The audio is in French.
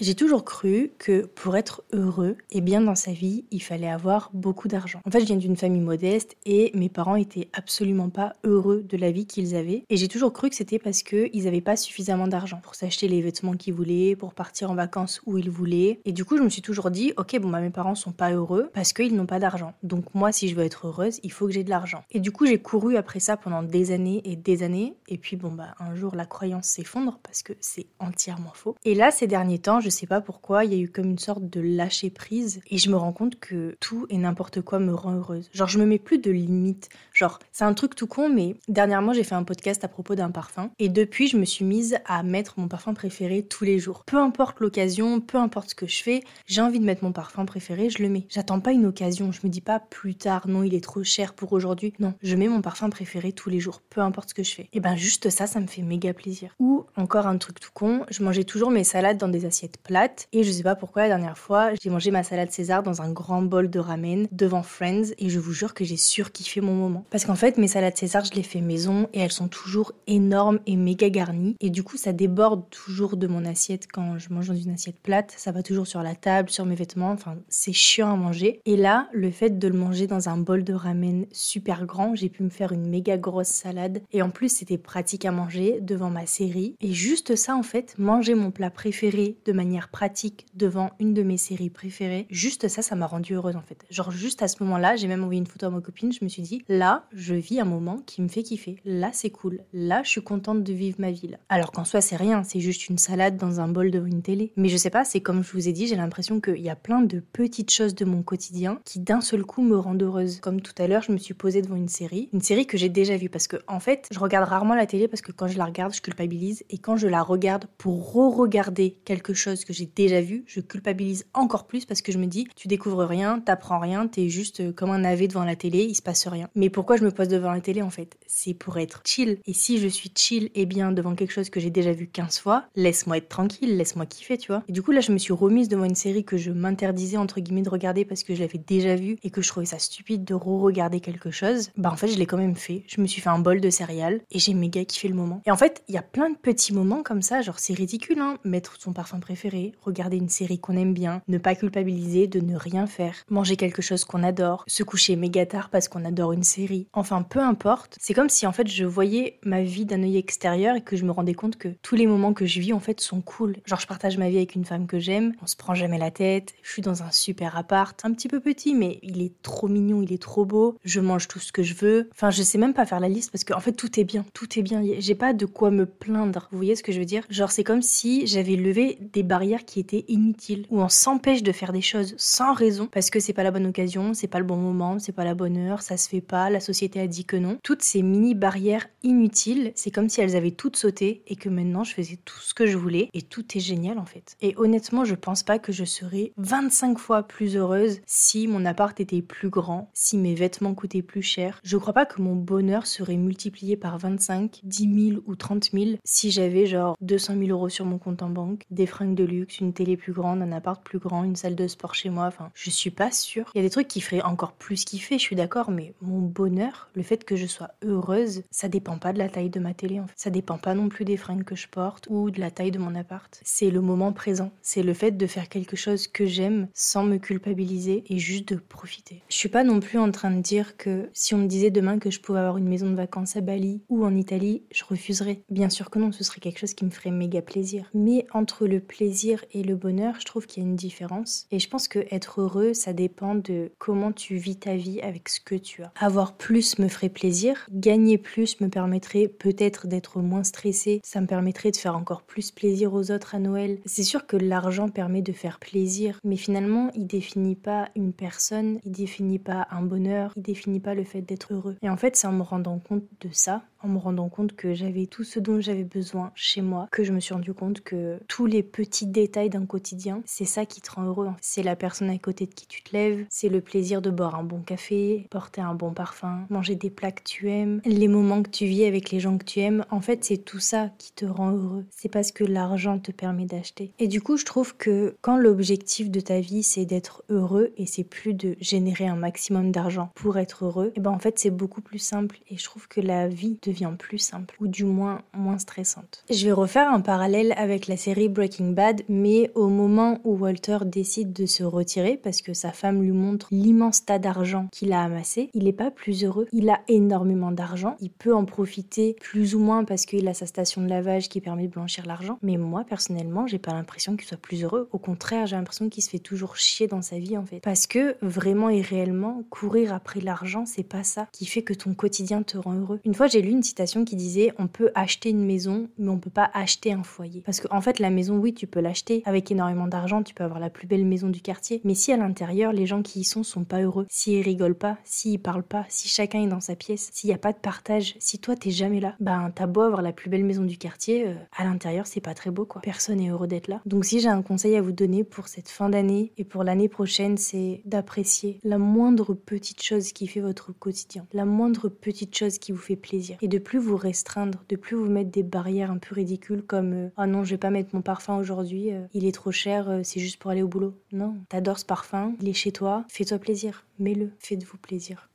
J'ai toujours cru que pour être heureux et bien dans sa vie, il fallait avoir beaucoup d'argent. En fait, je viens d'une famille modeste et mes parents étaient absolument pas heureux de la vie qu'ils avaient. Et j'ai toujours cru que c'était parce qu'ils n'avaient pas suffisamment d'argent pour s'acheter les vêtements qu'ils voulaient, pour partir en vacances où ils voulaient. Et du coup, je me suis toujours dit, ok, bon, bah, mes parents sont pas heureux parce qu'ils n'ont pas d'argent. Donc moi, si je veux être heureuse, il faut que j'ai de l'argent. Et du coup, j'ai couru après ça pendant des années et des années. Et puis, bon, bah, un jour, la croyance s'effondre parce que c'est entièrement faux. Et là, ces derniers temps, je sais pas pourquoi, il y a eu comme une sorte de lâcher prise et je me rends compte que tout et n'importe quoi me rend heureuse. Genre, je me mets plus de limites. Genre, c'est un truc tout con, mais dernièrement, j'ai fait un podcast à propos d'un parfum et depuis, je me suis mise à mettre mon parfum préféré tous les jours. Peu importe l'occasion, peu importe ce que je fais, j'ai envie de mettre mon parfum préféré, je le mets. J'attends pas une occasion, je me dis pas plus tard, non, il est trop cher pour aujourd'hui. Non, je mets mon parfum préféré tous les jours, peu importe ce que je fais. Et ben, juste ça, ça me fait méga plaisir. Ou encore un truc tout con, je mangeais toujours mes salades dans des assiettes plates et je sais pas pourquoi la dernière fois, j'ai mangé ma salade César dans un grand bol de ramen devant Friends et je vous jure que j'ai surkiffé mon moment. Parce qu'en fait, mes salades César, je les fais maison et elles sont toujours énormes et méga garnies. Et du coup, ça déborde toujours de mon assiette quand je mange dans une assiette plate. Ça va toujours sur la table, sur mes vêtements. Enfin, c'est chiant à manger. Et là, le fait de le manger dans un bol de ramen super grand, j'ai pu me faire une méga grosse salade. Et en plus, c'était pratique à manger devant ma série. Et juste ça, en fait, manger mon plat préféré de manière pratique devant une de mes séries préférées. Juste ça, ça m'a rendue heureuse en fait. Genre juste à ce moment-là, j'ai même envoyé une photo à ma copine, je me suis dit, là, je vis un moment qui me fait kiffer. Là, c'est cool. Là, je suis contente de vivre ma vie. Alors qu'en soi, c'est rien, c'est juste une salade dans un bol devant une télé. Mais je sais pas, c'est comme je vous ai dit, j'ai l'impression qu'il y a plein de petites choses de mon quotidien qui d'un seul coup me rendent heureuse. Comme tout à l'heure, je me suis posée devant une série, une série que j'ai déjà vue parce que en fait, je regarde rarement la télé parce que quand je la regarde, je culpabilise et quand je la regarde pour re-regarder quelque chose que j'ai déjà vu, je culpabilise encore plus parce que je me dis, tu découvres rien, t'apprends rien, t'es juste euh, comme un navet devant la télé, il se passe rien. Mais pourquoi je me pose devant la télé en fait? C'est pour être chill. Et si je suis chill et bien devant quelque chose que j'ai déjà vu 15 fois, laisse-moi être tranquille, laisse-moi kiffer, tu vois. Et du coup, là, je me suis remise devant une série que je m'interdisais entre guillemets de regarder parce que je l'avais déjà vue et que je trouvais ça stupide de re-regarder quelque chose. Bah en fait, je l'ai quand même fait. Je me suis fait un bol de céréales et j'ai méga kiffé le moment. Et en fait, il y a plein de petits moments comme ça, genre c'est ridicule, hein, mettre son parfum préféré, regarder une série qu'on aime bien, ne pas culpabiliser de ne rien faire, manger quelque chose qu'on adore, se coucher méga tard parce qu'on adore une série. Enfin, peu importe. C'est comme si en fait je voyais ma vie d'un œil extérieur et que je me rendais compte que tous les moments que je vis en fait sont cool. Genre je partage ma vie avec une femme que j'aime, on se prend jamais la tête, je suis dans un super appart, un petit peu petit mais il est trop mignon, il est trop beau, je mange tout ce que je veux. Enfin, je sais même pas faire la liste parce qu'en fait tout est bien, tout est bien. J'ai pas de quoi me plaindre. Vous voyez ce que je veux dire? Genre c'est comme si j'avais levé des barrières qui étaient inutiles, où on s'empêche de faire des choses sans raison parce que c'est pas la bonne occasion, c'est pas le bon moment, c'est pas la bonne heure, ça se fait pas, la société a dit que non. Toutes ces mini barrières inutiles, c'est comme si elles avaient toutes sauté et que maintenant je faisais tout ce que je voulais et tout est génial en fait. Et honnêtement, je pense pas que je serais 25 fois plus heureuse si mon appart était plus grand, si mes vêtements coûtaient plus cher. Je crois pas que mon bonheur serait multiplié par 25, 10 000 ou 30 000 si j'avais genre 200 000 euros sur mon compte en banque, des fringues de luxe, une télé plus grande, un appart plus grand, une salle de sport chez moi. Enfin, je suis pas sûre. Il y a des trucs qui feraient encore plus kiffer, je suis d'accord, mais mon bonheur, le fait que je sois heureuse, ça dépend pas de la taille de ma télé. En fait. Ça dépend pas non plus des fringues que je porte ou de la taille de mon appart. C'est le moment présent. C'est le fait de faire quelque chose que j'aime sans me culpabiliser et juste de profiter. Je suis pas non plus en train de dire que si on me disait demain que je pouvais avoir une maison de vacances à Bali ou en Italie, je refuserais. Bien sûr que non, ce serait quelque chose qui me ferait méga plaisir. Mais entre le plaisir et le bonheur, je trouve qu'il y a une différence. Et je pense que être heureux, ça dépend de comment tu vis ta vie avec ce que tu as. Avoir plus me ferait plaisir. Gagner plus me permettrait peut-être d'être moins stressé. Ça me permettrait de faire encore plus plaisir aux autres à Noël. C'est sûr que l'argent permet de faire plaisir, mais finalement, il définit pas une personne, il définit pas un bonheur, il définit pas le fait d'être heureux. Et en fait, c'est en me rendant compte de ça en me rendant compte que j'avais tout ce dont j'avais besoin chez moi, que je me suis rendu compte que tous les petits détails d'un quotidien, c'est ça qui te rend heureux. C'est la personne à côté de qui tu te lèves, c'est le plaisir de boire un bon café, porter un bon parfum, manger des plats que tu aimes, les moments que tu vis avec les gens que tu aimes. En fait, c'est tout ça qui te rend heureux. C'est parce que l'argent te permet d'acheter. Et du coup, je trouve que quand l'objectif de ta vie, c'est d'être heureux et c'est plus de générer un maximum d'argent pour être heureux, et ben en fait, c'est beaucoup plus simple. Et je trouve que la vie de devient plus simple, ou du moins moins stressante. Je vais refaire un parallèle avec la série Breaking Bad, mais au moment où Walter décide de se retirer parce que sa femme lui montre l'immense tas d'argent qu'il a amassé, il n'est pas plus heureux. Il a énormément d'argent, il peut en profiter plus ou moins parce qu'il a sa station de lavage qui permet de blanchir l'argent, mais moi personnellement, j'ai pas l'impression qu'il soit plus heureux. Au contraire, j'ai l'impression qu'il se fait toujours chier dans sa vie en fait. Parce que vraiment et réellement, courir après l'argent, c'est pas ça qui fait que ton quotidien te rend heureux. Une fois, j'ai lu une citation qui disait on peut acheter une maison, mais on peut pas acheter un foyer. Parce qu'en en fait, la maison, oui, tu peux l'acheter avec énormément d'argent, tu peux avoir la plus belle maison du quartier, mais si à l'intérieur, les gens qui y sont sont pas heureux, s'ils rigolent pas, s'ils parlent pas, si chacun est dans sa pièce, s'il y a pas de partage, si toi t'es jamais là, ben t'as beau avoir la plus belle maison du quartier, euh, à l'intérieur c'est pas très beau quoi. Personne est heureux d'être là. Donc si j'ai un conseil à vous donner pour cette fin d'année et pour l'année prochaine, c'est d'apprécier la moindre petite chose qui fait votre quotidien, la moindre petite chose qui vous fait plaisir et de plus vous restreindre, de plus vous mettre des barrières un peu ridicules comme euh, ah non je vais pas mettre mon parfum aujourd'hui, euh, il est trop cher, c'est juste pour aller au boulot. Non, t'adores ce parfum, il est chez toi, fais-toi plaisir, mets-le, faites-vous plaisir.